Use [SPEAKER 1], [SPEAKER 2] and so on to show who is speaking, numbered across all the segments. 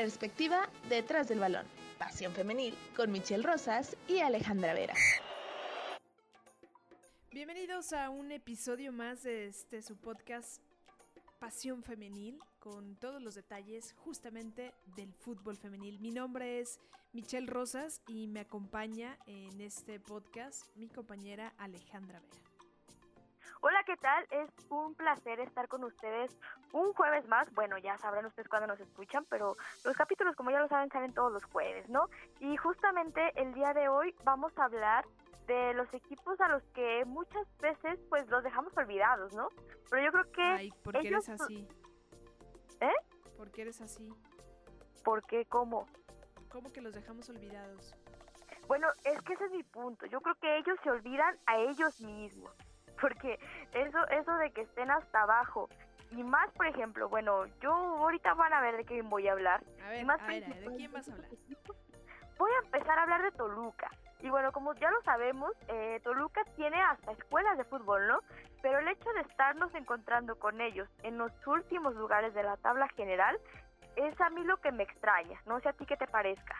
[SPEAKER 1] Perspectiva detrás del balón. Pasión femenil con Michelle Rosas y Alejandra Vera.
[SPEAKER 2] Bienvenidos a un episodio más de este su podcast Pasión Femenil con todos los detalles justamente del fútbol femenil. Mi nombre es Michelle Rosas y me acompaña en este podcast mi compañera Alejandra Vera.
[SPEAKER 3] Hola, ¿qué tal? Es un placer estar con ustedes un jueves más. Bueno, ya sabrán ustedes cuándo nos escuchan, pero los capítulos, como ya lo saben, salen todos los jueves, ¿no? Y justamente el día de hoy vamos a hablar de los equipos a los que muchas veces pues los dejamos olvidados, ¿no? Pero yo creo que...
[SPEAKER 2] Ay, ¿por qué eres así?
[SPEAKER 3] ¿Eh?
[SPEAKER 2] ¿Por qué eres así?
[SPEAKER 3] ¿Por qué? ¿Cómo?
[SPEAKER 2] ¿Cómo que los dejamos olvidados?
[SPEAKER 3] Bueno, es que ese es mi punto. Yo creo que ellos se olvidan a ellos mismos porque eso, eso de que estén hasta abajo y más, por ejemplo, bueno, yo ahorita van a ver de quién voy a hablar.
[SPEAKER 2] A ver,
[SPEAKER 3] más
[SPEAKER 2] a ver, ¿de quién vas a hablar?
[SPEAKER 3] Voy a empezar a hablar de Toluca. Y bueno, como ya lo sabemos, eh, Toluca tiene hasta escuelas de fútbol, ¿no? Pero el hecho de estarnos encontrando con ellos en los últimos lugares de la tabla general es a mí lo que me extraña. No sé a ti qué te parezca.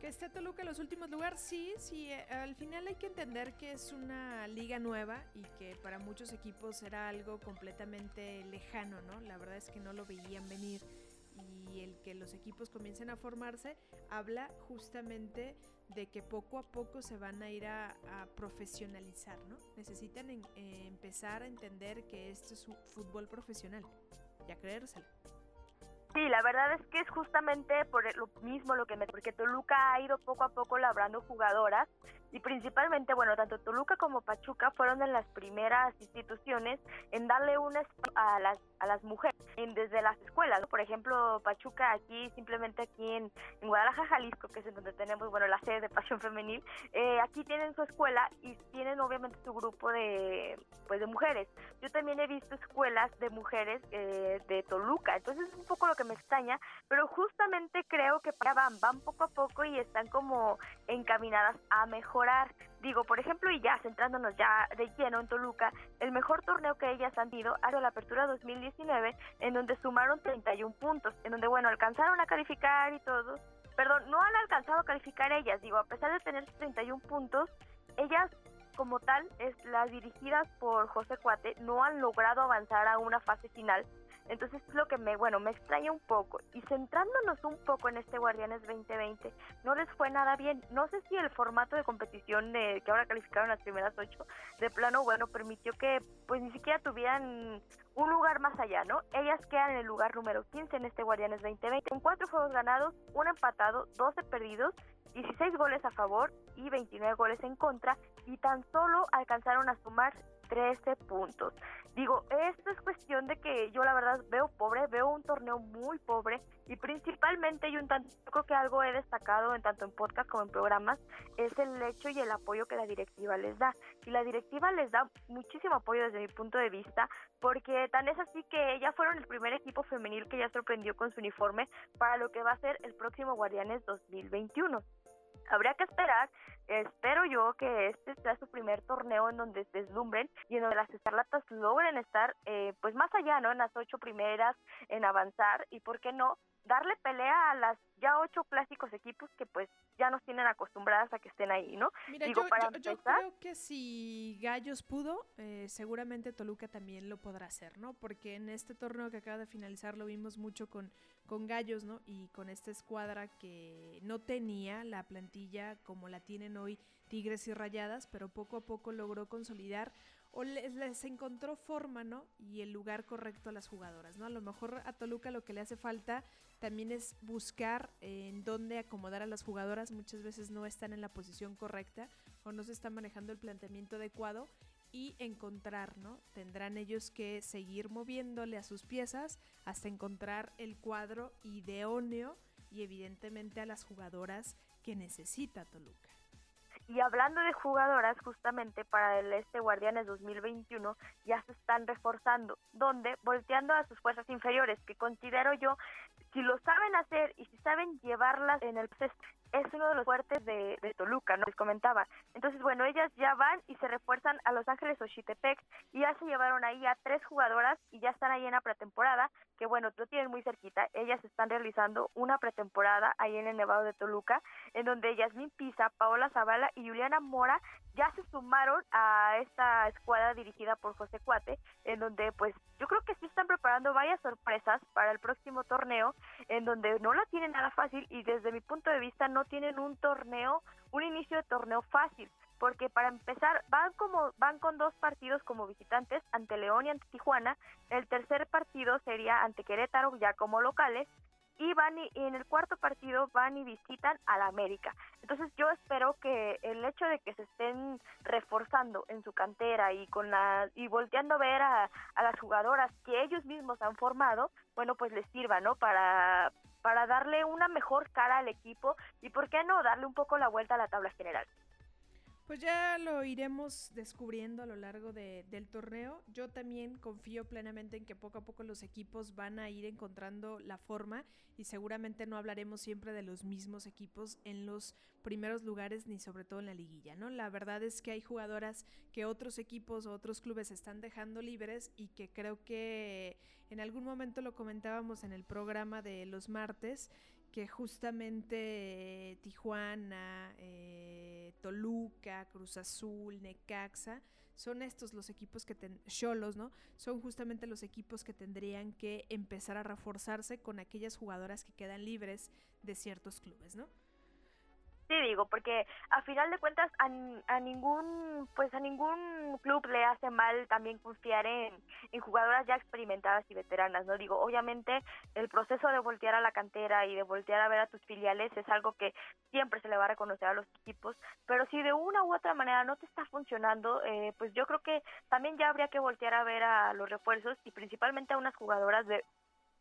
[SPEAKER 2] Que esté Toluca en los últimos lugares, sí, sí. Eh, al final hay que entender que es una liga nueva y que para muchos equipos era algo completamente lejano, ¿no? La verdad es que no lo veían venir y el que los equipos comiencen a formarse habla justamente de que poco a poco se van a ir a, profesionalizar, ¿no? Necesitan eh, empezar a entender que esto es un fútbol profesional y a creérselo.
[SPEAKER 3] Sí, la verdad es que es justamente por lo mismo lo que me... Porque Toluca ha ido poco a poco labrando jugadoras y principalmente, bueno, tanto Toluca como Pachuca fueron de las primeras instituciones en darle un espacio a las, a las mujeres desde las escuelas. Por ejemplo, Pachuca aquí, simplemente aquí en, Guadalajara, Jalisco, que es en donde tenemos, bueno, la sede de Pasión Femenil, eh, aquí tienen su escuela y tienen obviamente su grupo de, pues, de mujeres. Yo también he visto escuelas de mujeres eh, de Toluca, entonces es un poco lo que me extraña, pero justamente creo que van, van poco a poco y están como encaminadas a mejorar. Digo, por ejemplo, y ya centrándonos ya de lleno en Toluca, el mejor torneo que ellas han ido ha la Apertura 2019, en donde sumaron 31 puntos, en donde, bueno, alcanzaron a calificar y todo. Perdón, no han alcanzado a calificar ellas, digo, a pesar de tener 31 puntos, ellas como tal, es, las dirigidas por José Cuate no han logrado avanzar a una fase final entonces es lo que me, bueno, me extraña un poco. Y centrándonos un poco en este Guardianes 2020, no les fue nada bien. No sé si el formato de competición de, que ahora calificaron las primeras ocho, de plano, bueno, permitió que pues ni siquiera tuvieran un lugar más allá, ¿no? Ellas quedan en el lugar número 15 en este Guardianes 2020, con cuatro juegos ganados, un empatado, 12 perdidos, 16 goles a favor y 29 goles en contra, y tan solo alcanzaron a sumar 13 puntos. Digo, esto es cuestión de que yo la verdad veo pobre, veo un torneo muy pobre y principalmente y un tanto, yo creo que algo he destacado en tanto en podcast como en programas es el hecho y el apoyo que la directiva les da. Y la directiva les da muchísimo apoyo desde mi punto de vista porque tan es así que ya fueron el primer equipo femenil que ya sorprendió con su uniforme para lo que va a ser el próximo Guardianes 2021. Habría que esperar, espero yo que este sea su primer torneo en donde se deslumbren y en donde las escarlatas logren estar eh, pues más allá, ¿no? En las ocho primeras, en avanzar y, ¿por qué no? darle pelea a las ya ocho clásicos equipos que pues ya nos tienen acostumbradas a que estén ahí, ¿no?
[SPEAKER 2] Mira, yo, creo que si Gallos pudo, eh, seguramente Toluca también lo podrá hacer, ¿no? Porque en este torneo que acaba de finalizar lo vimos mucho con, con Gallos, ¿no? Y con esta escuadra que no tenía la plantilla como la tienen hoy Tigres y Rayadas, pero poco a poco logró consolidar o les, encontró forma, ¿no? Y el lugar correcto a las jugadoras, ¿no? A lo mejor a Toluca lo que le hace falta también es buscar en dónde acomodar a las jugadoras. Muchas veces no están en la posición correcta o no se está manejando el planteamiento adecuado y encontrar, ¿no? Tendrán ellos que seguir moviéndole a sus piezas hasta encontrar el cuadro ideóneo y evidentemente a las jugadoras que necesita Toluca.
[SPEAKER 3] Y hablando de jugadoras, justamente para el este Guardianes 2021 ya se están reforzando, donde volteando a sus fuerzas inferiores, que considero yo, si lo saben hacer y si saben llevarlas en el es uno de los fuertes de, de Toluca, ¿no? Les comentaba. Entonces, bueno, ellas ya van y se refuerzan a Los Ángeles Oxitepec y ya se llevaron ahí a tres jugadoras y ya están ahí en la pretemporada, que bueno, lo tienen muy cerquita. Ellas están realizando una pretemporada ahí en el Nevado de Toluca, en donde Yasmin Pisa, Paola Zavala y Juliana Mora ya se sumaron a esta escuadra dirigida por José Cuate, en donde pues yo creo que sí están preparando varias sorpresas para el próximo torneo, en donde no la tienen nada fácil y desde mi punto de vista no tienen un torneo, un inicio de torneo fácil porque para empezar van como van con dos partidos como visitantes ante León y ante Tijuana, el tercer partido sería ante Querétaro ya como locales y van y, en el cuarto partido van y visitan a la América. Entonces yo espero que el hecho de que se estén reforzando en su cantera y con la y volteando a ver a, a las jugadoras que ellos mismos han formado, bueno pues les sirva, ¿no? Para para darle una mejor cara al equipo y por qué no darle un poco la vuelta a la tabla general.
[SPEAKER 2] Pues ya lo iremos descubriendo a lo largo del torneo. Yo también confío plenamente en que poco a poco los equipos van a ir encontrando la forma y seguramente no hablaremos siempre de los mismos equipos en los primeros lugares ni sobre todo en la liguilla, ¿no? La verdad es que hay jugadoras que otros equipos o otros clubes están dejando libres y que creo que en algún momento lo comentábamos en el programa de los martes que justamente Tijuana, eh, Toluca, Cruz Azul, Necaxa, son estos los equipos que Cholos, ¿no? Son justamente los equipos que tendrían que empezar a reforzarse con aquellas jugadoras que quedan libres de ciertos clubes, ¿no?
[SPEAKER 3] Sí, digo, porque a final de cuentas a, a, ningún pues a ningún club le hace mal también confiar en, en jugadoras ya experimentadas y veteranas, ¿no? Digo, obviamente el proceso de voltear a la cantera y de voltear a ver a tus filiales es algo que siempre se le va a reconocer a los equipos, pero si de una u otra manera no te está funcionando, eh, pues yo creo que también ya habría que voltear a ver a los refuerzos y principalmente a unas jugadoras de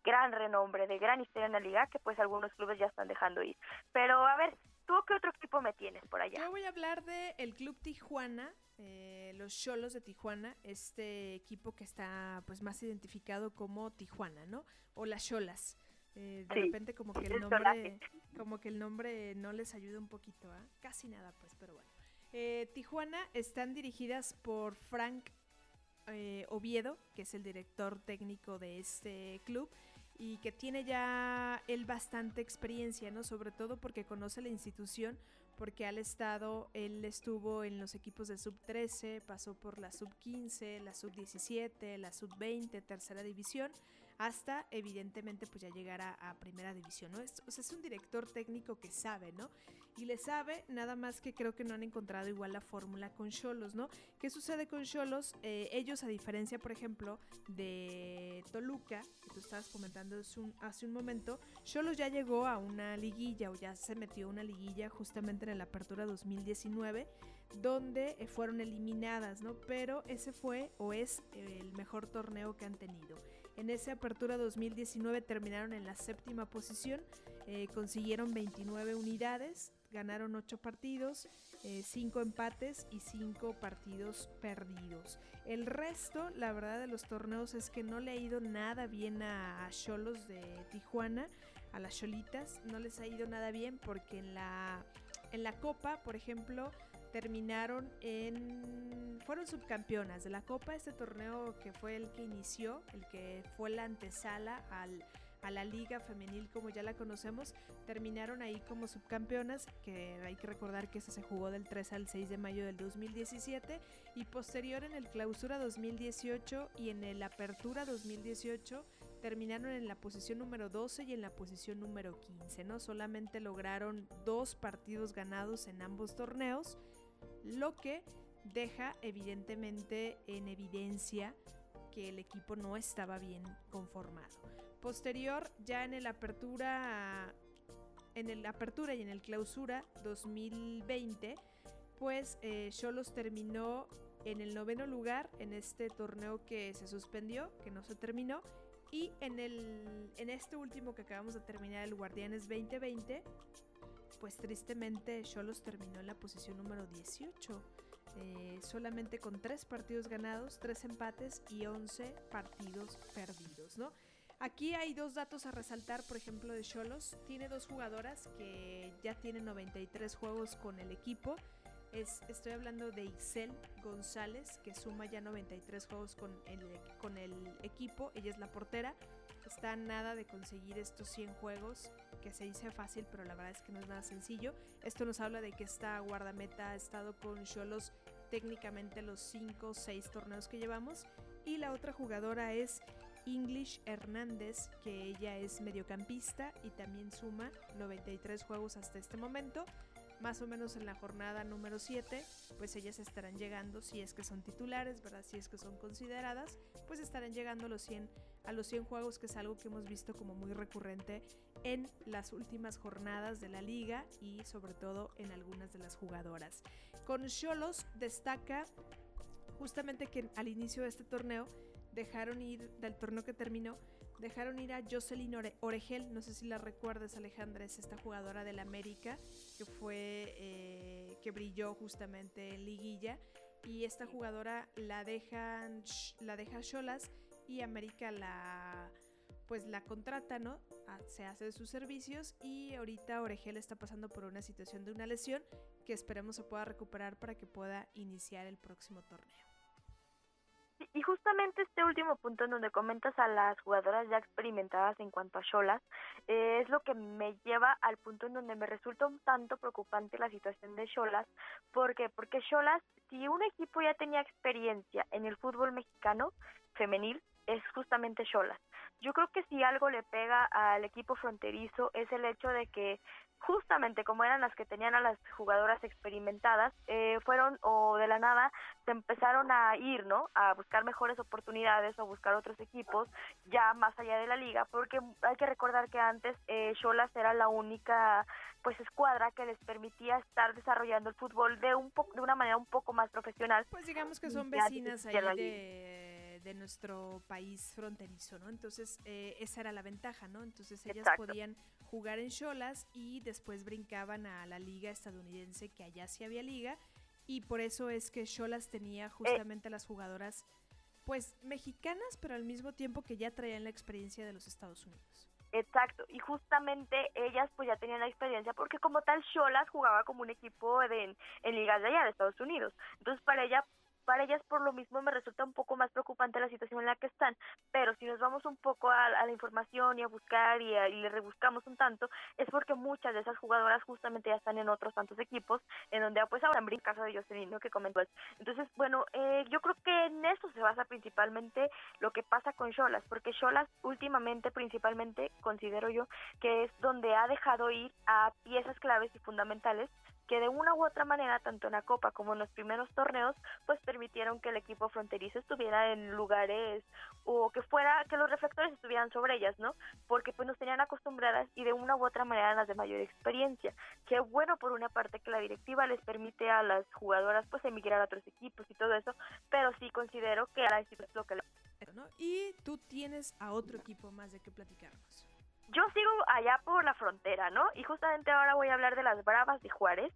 [SPEAKER 3] gran renombre, de gran historia en la liga, que pues algunos clubes ya están dejando ir. Pero a ver, ¿Tú qué otro equipo me tienes por allá?
[SPEAKER 2] Yo voy a hablar de el Club Tijuana, eh, los Cholos de Tijuana, este equipo que está pues más identificado como Tijuana, ¿no? O las Cholas. Eh, de repente como que el nombre como que el nombre no les ayuda un poquito, ¿ah? Casi nada, pues, pero bueno. Eh, Tijuana están dirigidas por Frank Oviedo, que es el director técnico de este club y que tiene ya él bastante experiencia, ¿no? Sobre todo porque conoce la institución, porque al estado, él estuvo en los equipos de sub 13, pasó por la sub 15, la sub 17, la sub 20, tercera división hasta evidentemente pues ya llegar a, primera división, ¿no? Es, o sea, es un director técnico que sabe, ¿no? Y le sabe, nada más que creo que no han encontrado igual la fórmula con Cholos, ¿no? ¿Qué sucede con Cholos? Eh, ellos, a diferencia, por ejemplo, de Toluca, que tú estabas comentando hace un, momento, Cholos ya llegó a una liguilla o ya se metió a una liguilla justamente en la apertura 2019 donde eh, fueron eliminadas, ¿no? Pero ese fue o es el mejor torneo que han tenido. En esa apertura 2019 terminaron en la séptima posición, eh, consiguieron 29 unidades, ganaron 8 partidos, 5 eh, empates y 5 partidos perdidos. El resto, la verdad de los torneos es que no le ha ido nada bien a Cholos de Tijuana, a las Cholitas, no les ha ido nada bien porque en la, en la Copa, por ejemplo, terminaron en... fueron subcampeonas de la Copa, este torneo que fue el que inició, el que fue la antesala al, a la liga femenil como ya la conocemos, terminaron ahí como subcampeonas, que hay que recordar que esa se jugó del 3 al 6 de mayo del 2017 y posterior en el clausura 2018 y en el apertura 2018 terminaron en la posición número 12 y en la posición número 15, ¿no? Solamente lograron dos partidos ganados en ambos torneos lo que deja evidentemente en evidencia que el equipo no estaba bien conformado. Posterior, ya en el apertura en el apertura y en el clausura 2020, pues eh, Cholos terminó en el noveno lugar en este torneo que se suspendió, que no se terminó, y en, el, en este último que acabamos de terminar, el Guardianes 2020, pues tristemente Cholos terminó en la posición número 18, eh, solamente con 3 partidos ganados, 3 empates y 11 partidos perdidos, ¿no? Aquí hay dos datos a resaltar, por ejemplo, de Cholos. Tiene dos jugadoras que ya tienen 93 juegos con el equipo. Es, estoy hablando de Isel González, que suma ya 93 juegos con el, con el equipo. Ella es la portera. Está nada de conseguir estos 100 juegos, que se dice fácil, pero la verdad es que no es nada sencillo. Esto nos habla de que esta guardameta ha estado con Cholos técnicamente los 5 o 6 torneos que llevamos. Y la otra jugadora es English Hernández, que ella es mediocampista y también suma 93 juegos hasta este momento. Más o menos en la jornada número 7, pues ellas estarán llegando, si es que son titulares, ¿verdad? Si es que son consideradas, pues estarán llegando a los 100, a los 100 juegos, que es algo que hemos visto como muy recurrente en las últimas jornadas de la liga y sobre todo en algunas de las jugadoras. Con Cholos destaca justamente que al inicio de este torneo dejaron ir, del torneo que terminó, dejaron ir a Jocelyn Oregel, no sé si la recuerdas Alejandra, es esta jugadora del América que fue, eh, que brilló justamente en liguilla y esta jugadora la dejan, la deja Cholas y América la pues la contrata, ¿no? Se hace de sus servicios y ahorita Oregel está pasando por una situación de una lesión que esperemos se pueda recuperar para que pueda iniciar el próximo torneo.
[SPEAKER 3] Y justamente este último punto en donde comentas a las jugadoras ya experimentadas en cuanto a Cholas, eh, es lo que me lleva al punto en donde me resulta un tanto preocupante la situación de Cholas. ¿Por qué? Porque Cholas, si un equipo ya tenía experiencia en el fútbol mexicano femenil, es justamente Cholas. Yo creo que si algo le pega al equipo fronterizo es el hecho de que justamente como eran las que tenían a las jugadoras experimentadas, eh, fueron o de la nada se empezaron a ir, ¿no? A buscar mejores oportunidades o buscar otros equipos ya más allá de la liga, porque hay que recordar que antes eh, Cholas era la única pues escuadra que les permitía estar desarrollando el fútbol de un poco de una manera un poco más profesional.
[SPEAKER 2] Pues digamos que son vecinas ahí de de nuestro país fronterizo, ¿no? Entonces, eh, esa era la ventaja, ¿no? Entonces, ellas podían jugar en Cholas y después brincaban a la liga estadounidense, que allá sí había liga, y por eso es que Cholas tenía justamente a las jugadoras, pues, mexicanas, pero al mismo tiempo que ya traían la experiencia de los Estados Unidos.
[SPEAKER 3] Exacto, y justamente ellas pues ya tenían la experiencia porque como tal Cholas jugaba como un equipo de, en, ligas de allá de Estados Unidos. Entonces para ella para ellas por lo mismo me resulta un poco más preocupante la situación en la que están, pero si nos vamos un poco a, la información y a buscar y, le rebuscamos un tanto, es porque muchas de esas jugadoras justamente ya están en otros tantos equipos, en donde pues ahora en caso de Jocelyn, que comentó Entonces, bueno, eh, yo creo que en eso se basa principalmente lo que pasa con Cholas, porque Cholas últimamente principalmente considero yo que es donde ha dejado ir a piezas claves y fundamentales que de una u otra manera, tanto en la Copa como en los primeros torneos, pues permitieron que el equipo fronterizo estuviera en lugares o que fuera, que los reflectores estuvieran sobre ellas, ¿no? Porque pues nos tenían acostumbradas y de una u otra manera las de mayor experiencia. Qué bueno por una parte que la directiva les permite a las jugadoras pues emigrar a otros equipos y todo eso, pero sí considero que ahora es lo que...
[SPEAKER 2] ¿no? Y tú tienes a otro equipo más de qué platicarnos
[SPEAKER 3] yo sigo allá por la frontera, ¿no? Y justamente ahora voy a hablar de las Bravas de Juárez,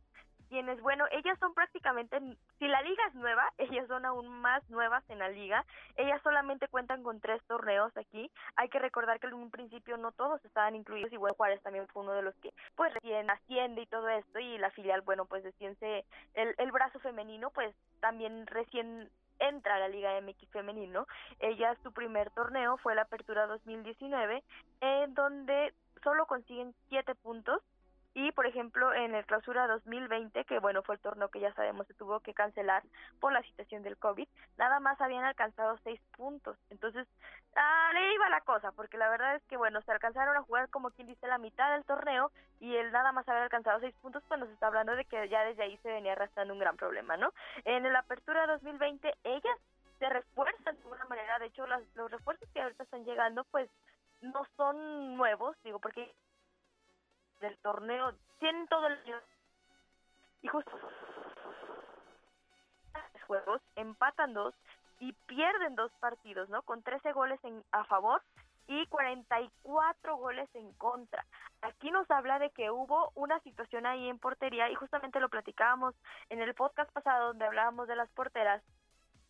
[SPEAKER 3] quienes, bueno, ellas son prácticamente, si la liga es nueva, ellas son aún más nuevas en la liga. Ellas solamente cuentan con tres torneos aquí. Hay que recordar que en un principio no todos estaban incluidos y bueno, Juárez también fue uno de los que pues recién asciende y todo esto y la filial, bueno, pues recién el, el brazo femenino pues también recién entra a la Liga MX femenino. Ella su primer torneo fue la Apertura 2019 en donde solo consiguen siete puntos y por ejemplo en el clausura 2020 que bueno fue el torneo que ya sabemos se tuvo que cancelar por la situación del COVID nada más habían alcanzado seis puntos. Entonces ah, le iba la cosa porque la verdad es que bueno se alcanzaron a jugar como quien dice la mitad del torneo y el nada más haber alcanzado seis puntos pues nos está hablando de que ya desde ahí se venía arrastrando un gran problema no en la apertura 2020 ellas se refuerzan de alguna manera de hecho los refuerzos que ahorita están llegando pues no son nuevos digo porque del torneo tienen todo el y justo juegos empatan dos y pierden dos partidos, ¿no? Con 13 goles en, a favor y 44 goles en contra. Aquí nos habla de que hubo una situación ahí en portería y justamente lo platicábamos en el podcast pasado donde hablábamos de las porteras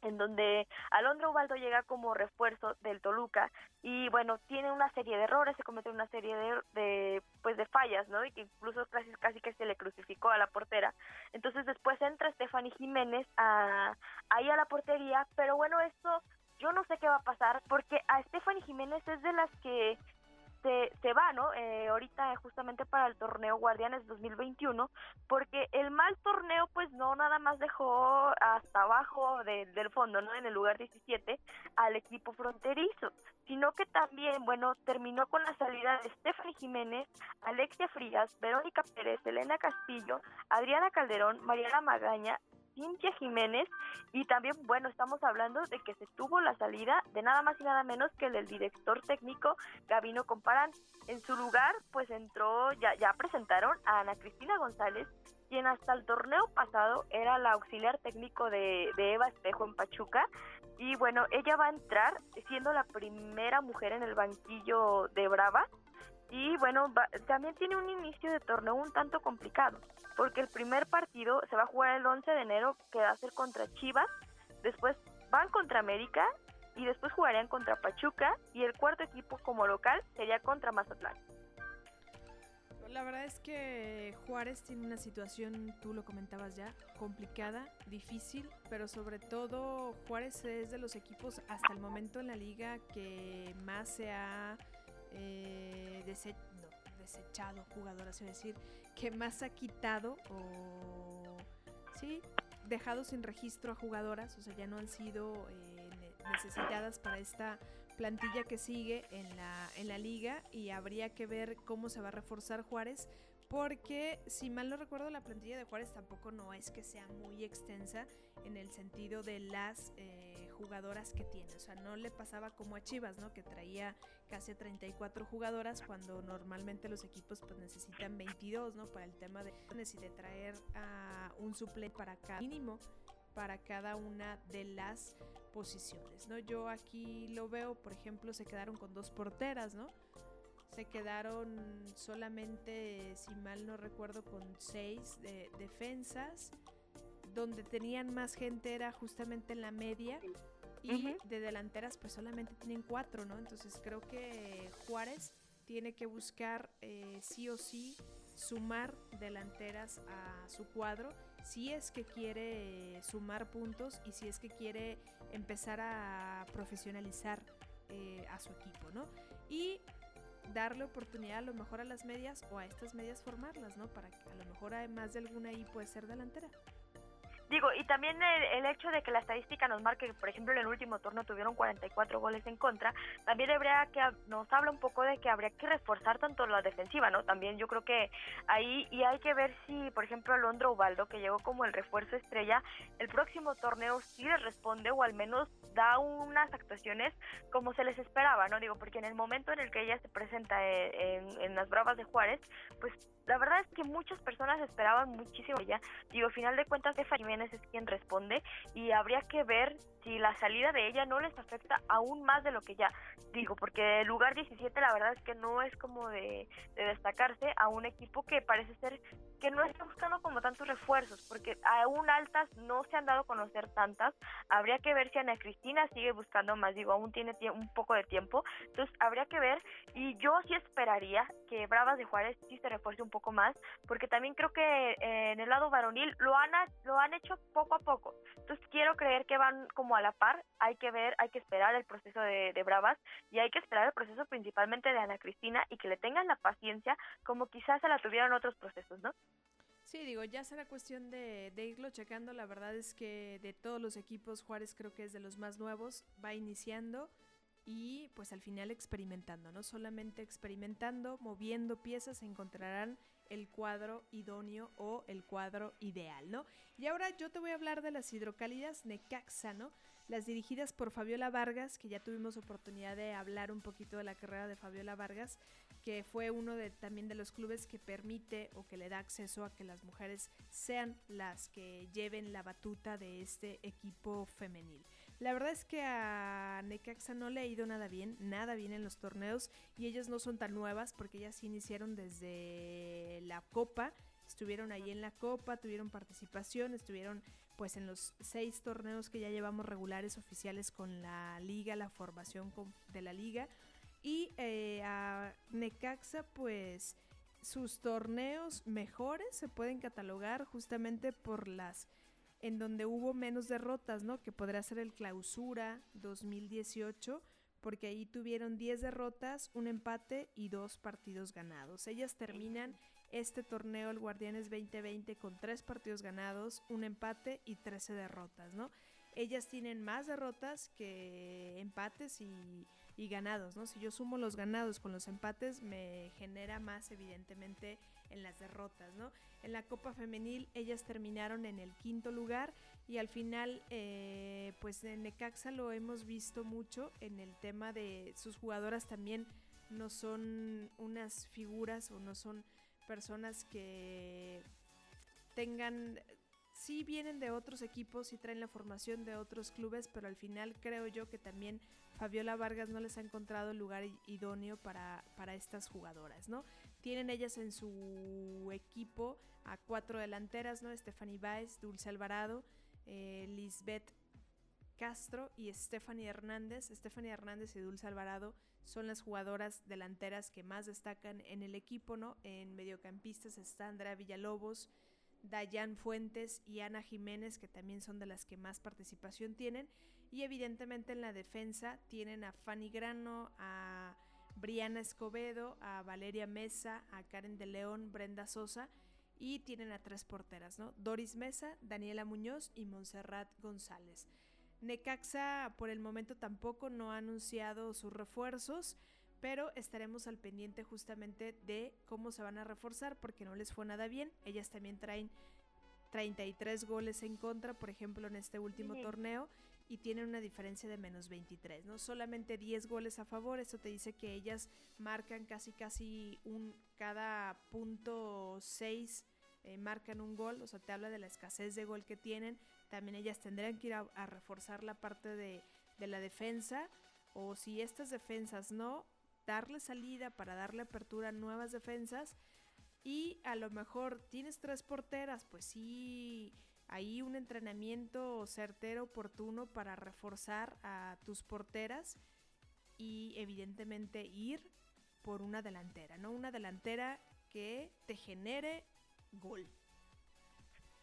[SPEAKER 3] en donde Alondra Ubaldo llega como refuerzo del Toluca y bueno tiene una serie de errores se comete una serie de, de, pues de fallas no y que incluso casi casi que se le crucificó a la portera. Entonces después entra Stephanie Jiménez a, ahí a la portería pero bueno esto yo no sé qué va a pasar porque a Stephanie Jiménez es de las que se, se va, ¿no? Eh, ahorita justamente para el torneo Guardianes 2021, porque el mal torneo pues no nada más dejó hasta abajo del fondo, ¿no? En el lugar 17 al equipo fronterizo, sino que también, bueno, terminó con la salida de Stephanie Jiménez, Alexia Frías, Verónica Pérez, Elena Castillo, Adriana Calderón, Mariana Magaña, Cintia Jiménez y también, bueno, estamos hablando de que se tuvo la salida de nada más y nada menos que el del director técnico Gabino Comparán. En su lugar, pues entró, ya, ya presentaron a Ana Cristina González, quien hasta el torneo pasado era la auxiliar técnico de, de Eva Espejo en Pachuca. Y bueno, ella va a entrar siendo la primera mujer en el banquillo de Brava y bueno, también tiene un inicio de torneo un tanto complicado, porque el primer partido se va a jugar el 11 de enero, que va a ser contra Chivas, después van contra América y después jugarían contra Pachuca y el cuarto equipo como local sería contra Mazatlán.
[SPEAKER 2] La verdad es que Juárez tiene una situación, tú lo comentabas ya, complicada, difícil, pero sobre todo Juárez es de los equipos hasta el momento en la liga que más se ha eh, desechado jugadoras, es decir, que más ha quitado o sí, dejado sin registro a jugadoras, o sea, ya no han sido eh, necesitadas para esta plantilla que sigue en la, en la liga y habría que ver cómo se va a reforzar Juárez porque si mal no recuerdo la plantilla de Juárez tampoco no es que sea muy extensa en el sentido de las eh, jugadoras que tiene, o sea, no le pasaba como a Chivas, ¿no? Que traía casi 34 jugadoras cuando normalmente los equipos pues necesitan 22, ¿no? Para el tema de, de traer a un suplente para cada mínimo para cada una de las posiciones, ¿no? Yo aquí lo veo, por ejemplo, se quedaron con dos porteras, ¿no? Se quedaron solamente, si mal no recuerdo, con seis de defensas. Donde tenían más gente era justamente en la media. Y de delanteras pues solamente tienen cuatro, ¿no? Entonces creo que Juárez tiene que buscar eh, sí o sí sumar delanteras a su cuadro si es que quiere sumar puntos y si es que quiere empezar a profesionalizar eh, a su equipo, ¿no? Y darle oportunidad a lo mejor a las medias o a estas medias formarlas, ¿no? Para que a lo mejor además de alguna ahí puede ser delantera.
[SPEAKER 3] Digo, y también el, hecho de que la estadística nos marque que, por ejemplo, en el último turno tuvieron 44 goles en contra, también habría que, nos habla un poco de que habría que reforzar tanto la defensiva, ¿no? También yo creo que ahí, y hay que ver si, por ejemplo, Alondra Ubaldo, que llegó como el refuerzo estrella, el próximo torneo sí le responde o al menos da unas actuaciones como se les esperaba, ¿no? Digo, porque en el momento en el que ella se presenta en, en las Bravas de Juárez, pues la verdad es que muchas personas esperaban muchísimo ella. Digo, al final de cuentas, de Jiménez es quien responde y habría que ver si la salida de ella no les afecta aún más de lo que ya digo, porque el lugar 17 la verdad es que no es como de, destacarse a un equipo que parece ser que no está buscando como tantos refuerzos, porque aún altas no se han dado a conocer tantas, habría que ver si Ana Cristina sigue buscando más, digo, aún tiene un poco de tiempo, entonces habría que ver y yo sí esperaría que Bravas de Juárez sí se refuerce un poco más, porque también creo que eh, en el lado varonil lo han, lo han hecho poco a poco, entonces quiero creer que van como a la par, hay que ver, hay que esperar el proceso de, Bravas y hay que esperar el proceso principalmente de Ana Cristina y que le tengan la paciencia como quizás se la tuvieron otros procesos, ¿no?
[SPEAKER 2] Sí, digo, ya será cuestión de, de, irlo checando. La verdad es que de todos los equipos, Juárez creo que es de los más nuevos. Va iniciando y pues al final experimentando, ¿no? Solamente experimentando, moviendo piezas, encontrarán el cuadro idóneo o el cuadro ideal, ¿no? Y ahora yo te voy a hablar de las hidrocálidas Necaxa, ¿no? Las dirigidas por Fabiola Vargas, que ya tuvimos oportunidad de hablar un poquito de la carrera de Fabiola Vargas, que fue uno de también de los clubes que permite o que le da acceso a que las mujeres sean las que lleven la batuta de este equipo femenil. La verdad es que a Necaxa no le ha ido nada bien, nada bien en los torneos y ellas no son tan nuevas porque ellas iniciaron desde la Copa estuvieron ahí en la Copa, tuvieron participación, estuvieron pues en los seis torneos que ya llevamos regulares oficiales con la liga, la formación de la liga. Y eh, a Necaxa pues sus torneos mejores se pueden catalogar justamente por las en donde hubo menos derrotas, ¿no? Que podría ser el Clausura 2018, porque ahí tuvieron 10 derrotas, un empate y dos partidos ganados. Ellas terminan este torneo, el Guardianes 2020, con tres partidos ganados, un empate y 13 derrotas, ¿no? Ellas tienen más derrotas que empates y y ganados, ¿no? Si yo sumo los ganados con los empates, me genera más evidentemente en las derrotas, ¿no? En la Copa Femenil ellas terminaron en el quinto lugar y al final, eh, pues en Necaxa lo hemos visto mucho en el tema de sus jugadoras también no son unas figuras o no son personas que tengan sí vienen de otros equipos y traen la formación de otros clubes, pero al final creo yo que también Fabiola Vargas no les ha encontrado el lugar idóneo para, para estas jugadoras, ¿no? Tienen ellas en su equipo a cuatro delanteras, ¿no? Stephanie Baez, Dulce Alvarado, eh, Lisbeth Castro y Stephanie Hernández. Stephanie Hernández y Dulce Alvarado son las jugadoras delanteras que más destacan en el equipo, ¿no? En mediocampistas está Andrea Villalobos, Dayan Fuentes y Ana Jiménez, que también son de las que más participación tienen. Y evidentemente en la defensa tienen a Fanny Grano, a Briana Escobedo, a Valeria Mesa, a Karen de León, Brenda Sosa y tienen a tres porteras, ¿no? Doris Mesa, Daniela Muñoz y Montserrat González. Necaxa por el momento tampoco no ha anunciado sus refuerzos, pero estaremos al pendiente justamente de cómo se van a reforzar porque no les fue nada bien. Ellas también traen 33 goles en contra, por ejemplo, en este último torneo y tienen una diferencia de menos 23, ¿no? Solamente 10 goles a favor, eso te dice que ellas marcan casi casi un cada punto 6 eh, marcan un gol, o sea, te habla de la escasez de gol que tienen. También ellas tendrían que ir a, reforzar la parte de, de la defensa, o si estas defensas no, darle salida para darle apertura a nuevas defensas. Y a lo mejor tienes tres porteras, pues sí ahí un entrenamiento certero, oportuno para reforzar a tus porteras y evidentemente ir por una delantera, ¿no? Una delantera que te genere gol.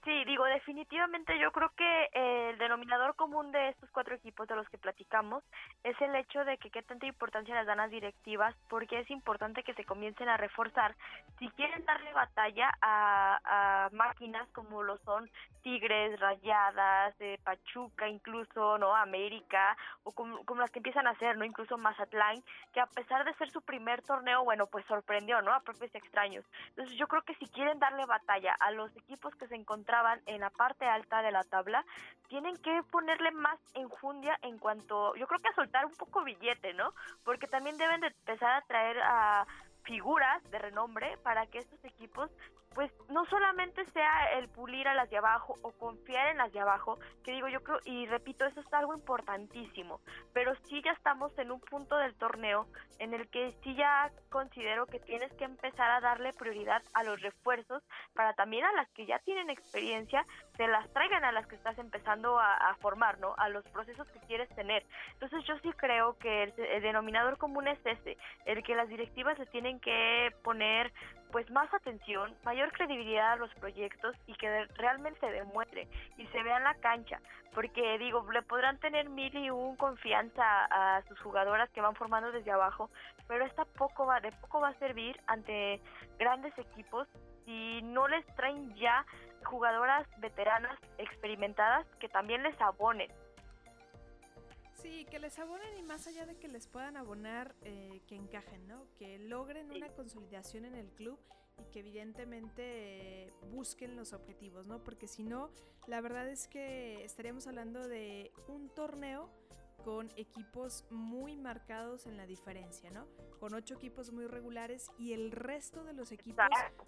[SPEAKER 3] Sí, digo, definitivamente yo creo que el denominador común de estos cuatro equipos de los que platicamos es el hecho de que qué tanta importancia les dan las directivas, porque es importante que se comiencen a reforzar si quieren darle batalla a, máquinas como lo son Tigres, Rayadas, eh, Pachuca, incluso, ¿no? América, o como, como, las que empiezan a hacer, ¿no? Incluso Mazatlán, que a pesar de ser su primer torneo, bueno, pues sorprendió, ¿no? A propios extraños. Entonces yo creo que si quieren darle batalla a los equipos que se encontraron en la parte alta de la tabla, tienen que ponerle más enjundia en cuanto, yo creo que a soltar un poco billete, ¿no? Porque también deben de empezar a traer a figuras de renombre para que estos equipos pues no solamente sea el pulir a las de abajo o confiar en las de abajo, que digo yo creo, y repito, eso es algo importantísimo, pero sí ya estamos en un punto del torneo en el que sí ya considero que tienes que empezar a darle prioridad a los refuerzos para también a las que ya tienen experiencia, se las traigan a las que estás empezando a, formar, ¿no? A los procesos que quieres tener. Entonces yo sí creo que el, denominador común es ese, el que las directivas se tienen que poner pues más atención, mayor credibilidad a los proyectos y que realmente se demuestre y se vea en la cancha, porque digo, le podrán tener mil y un confianza a, sus jugadoras que van formando desde abajo, pero esta poco va, de poco va a servir ante grandes equipos si no les traen ya jugadoras veteranas experimentadas que también les abonen
[SPEAKER 2] Sí, que les abonen y más allá de que les puedan abonar, eh, que encajen, ¿no? Que logren una consolidación en el club y que evidentemente busquen los objetivos, ¿no? Porque si no, la verdad es que estaríamos hablando de un torneo con equipos muy marcados en la diferencia, ¿no? con ocho equipos muy regulares y el resto de los equipos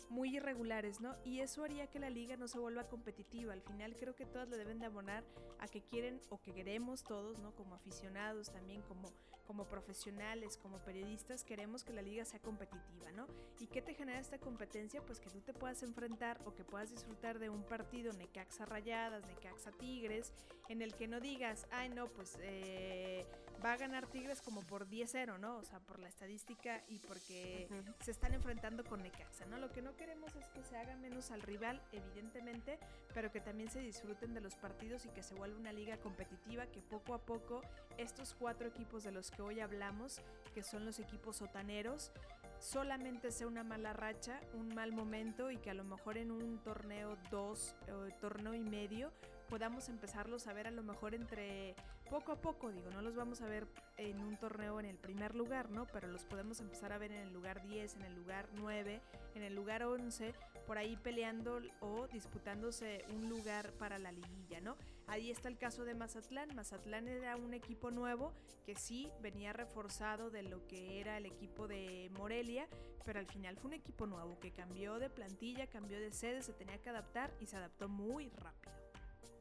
[SPEAKER 2] muy irregulares, ¿no? Y eso haría que la liga no se vuelva competitiva. Al final creo que todas le deben de abonar a que quieren o que queremos todos, ¿no? Como aficionados también, como como profesionales, como periodistas, queremos que la liga sea competitiva, ¿no? ¿Y qué te genera esta competencia? Pues que tú te puedas enfrentar o que puedas disfrutar de un partido Necaxa Rayadas, Necaxa Tigres, en el que no digas, ay no, pues eh, va a ganar Tigres como por 10-0, ¿no? O sea, por la estadística y porque se están enfrentando con Necaxa, ¿no? Lo que no queremos es que se haga menos al rival, evidentemente, pero que también se disfruten de los partidos y que se vuelva una liga competitiva, que poco a poco estos cuatro equipos de los que hoy hablamos, que son los equipos sotaneros, solamente sea una mala racha, un mal momento y que a lo mejor en un torneo dos, o torneo y medio, podamos empezarlos a ver a lo mejor entre poco a poco, digo, no los vamos a ver en un torneo en el primer lugar, ¿no? Pero los podemos empezar a ver en el lugar 10, en el lugar 9, en el lugar 11, por ahí peleando o disputándose un lugar para la liguilla, ¿no? Ahí está el caso de Mazatlán. Mazatlán era un equipo nuevo que sí venía reforzado de lo que era el equipo de Morelia, pero al final fue un equipo nuevo que cambió de plantilla, cambió de sede, se tenía que adaptar y se adaptó muy rápido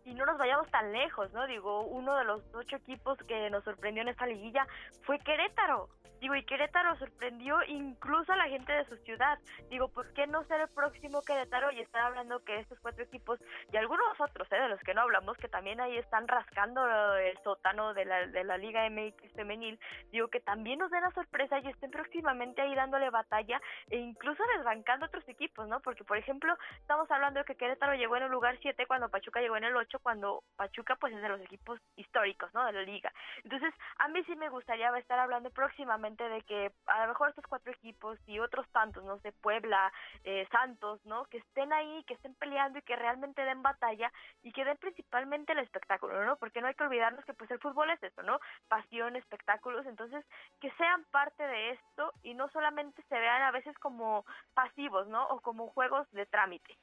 [SPEAKER 3] y no nos vayamos tan lejos, ¿no? Digo, uno de los ocho equipos que nos sorprendió en esta liguilla fue Querétaro. Digo, y Querétaro sorprendió incluso a la gente de su ciudad. Digo, ¿por qué no ser el próximo Querétaro y estar hablando que estos cuatro equipos y algunos otros, ¿eh? de los que no hablamos, que también ahí están rascando el sótano de la, de la Liga MX femenil, digo, que también nos den la sorpresa y estén próximamente ahí dándole batalla e incluso desbancando otros equipos, ¿no? Porque, por ejemplo, estamos hablando de que Querétaro llegó en el lugar 7 cuando Pachuca llegó en el 8, cuando Pachuca pues es de los equipos históricos, ¿no? De la liga. Entonces, a mí sí me gustaría estar hablando próximamente de que a lo mejor estos cuatro equipos y otros tantos, no sé, Puebla, eh, Santos, ¿no? Que estén ahí, que estén peleando y que realmente den batalla y que den principalmente el espectáculo, ¿no? Porque no hay que olvidarnos que pues el fútbol es eso, ¿no? Pasión, espectáculos, entonces que sean parte de esto y no solamente se vean a veces como pasivos, ¿no? O como juegos de trámite.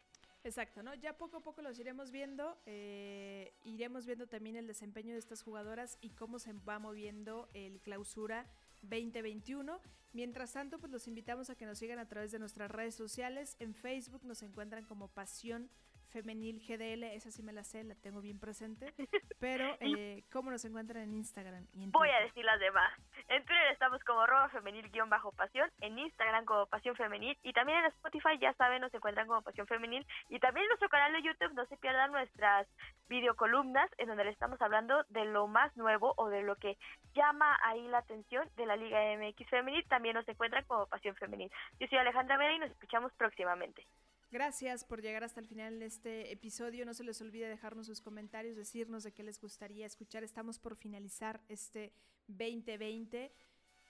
[SPEAKER 2] Exacto, ¿no? Ya poco a poco los iremos viendo, eh, iremos viendo también el desempeño de estas jugadoras y cómo se va moviendo el clausura 2021. Mientras tanto, pues los invitamos a que nos sigan a través de nuestras redes sociales. En Facebook nos encuentran como Pasión Femenil GDL, esa sí me la sé, la tengo bien presente. Pero, eh, ¿cómo nos encuentran en Instagram?
[SPEAKER 3] Voy a decir las demás. En Twitter estamos como roba femenil guion bajo pasión, en Instagram como pasión femenil y también en Spotify, ya saben, nos encuentran como pasión femenil y también en nuestro canal de YouTube no se pierdan nuestras videocolumnas en donde le estamos hablando de lo más nuevo o de lo que llama ahí la atención de la Liga MX femenil, también nos encuentran como pasión femenil. Yo soy Alejandra Vera y nos escuchamos próximamente.
[SPEAKER 2] Gracias por llegar hasta el final de este episodio. No se les olvide dejarnos sus comentarios, decirnos de qué les gustaría escuchar. Estamos por finalizar este 2020.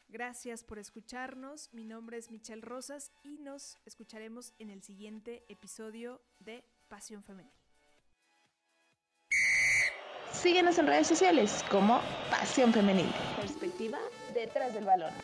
[SPEAKER 2] Gracias por escucharnos. Mi nombre es Michelle Rosas y nos escucharemos en el siguiente episodio de Pasión Femenil.
[SPEAKER 1] Síguenos en redes sociales como Pasión Femenil. Perspectiva detrás del balón.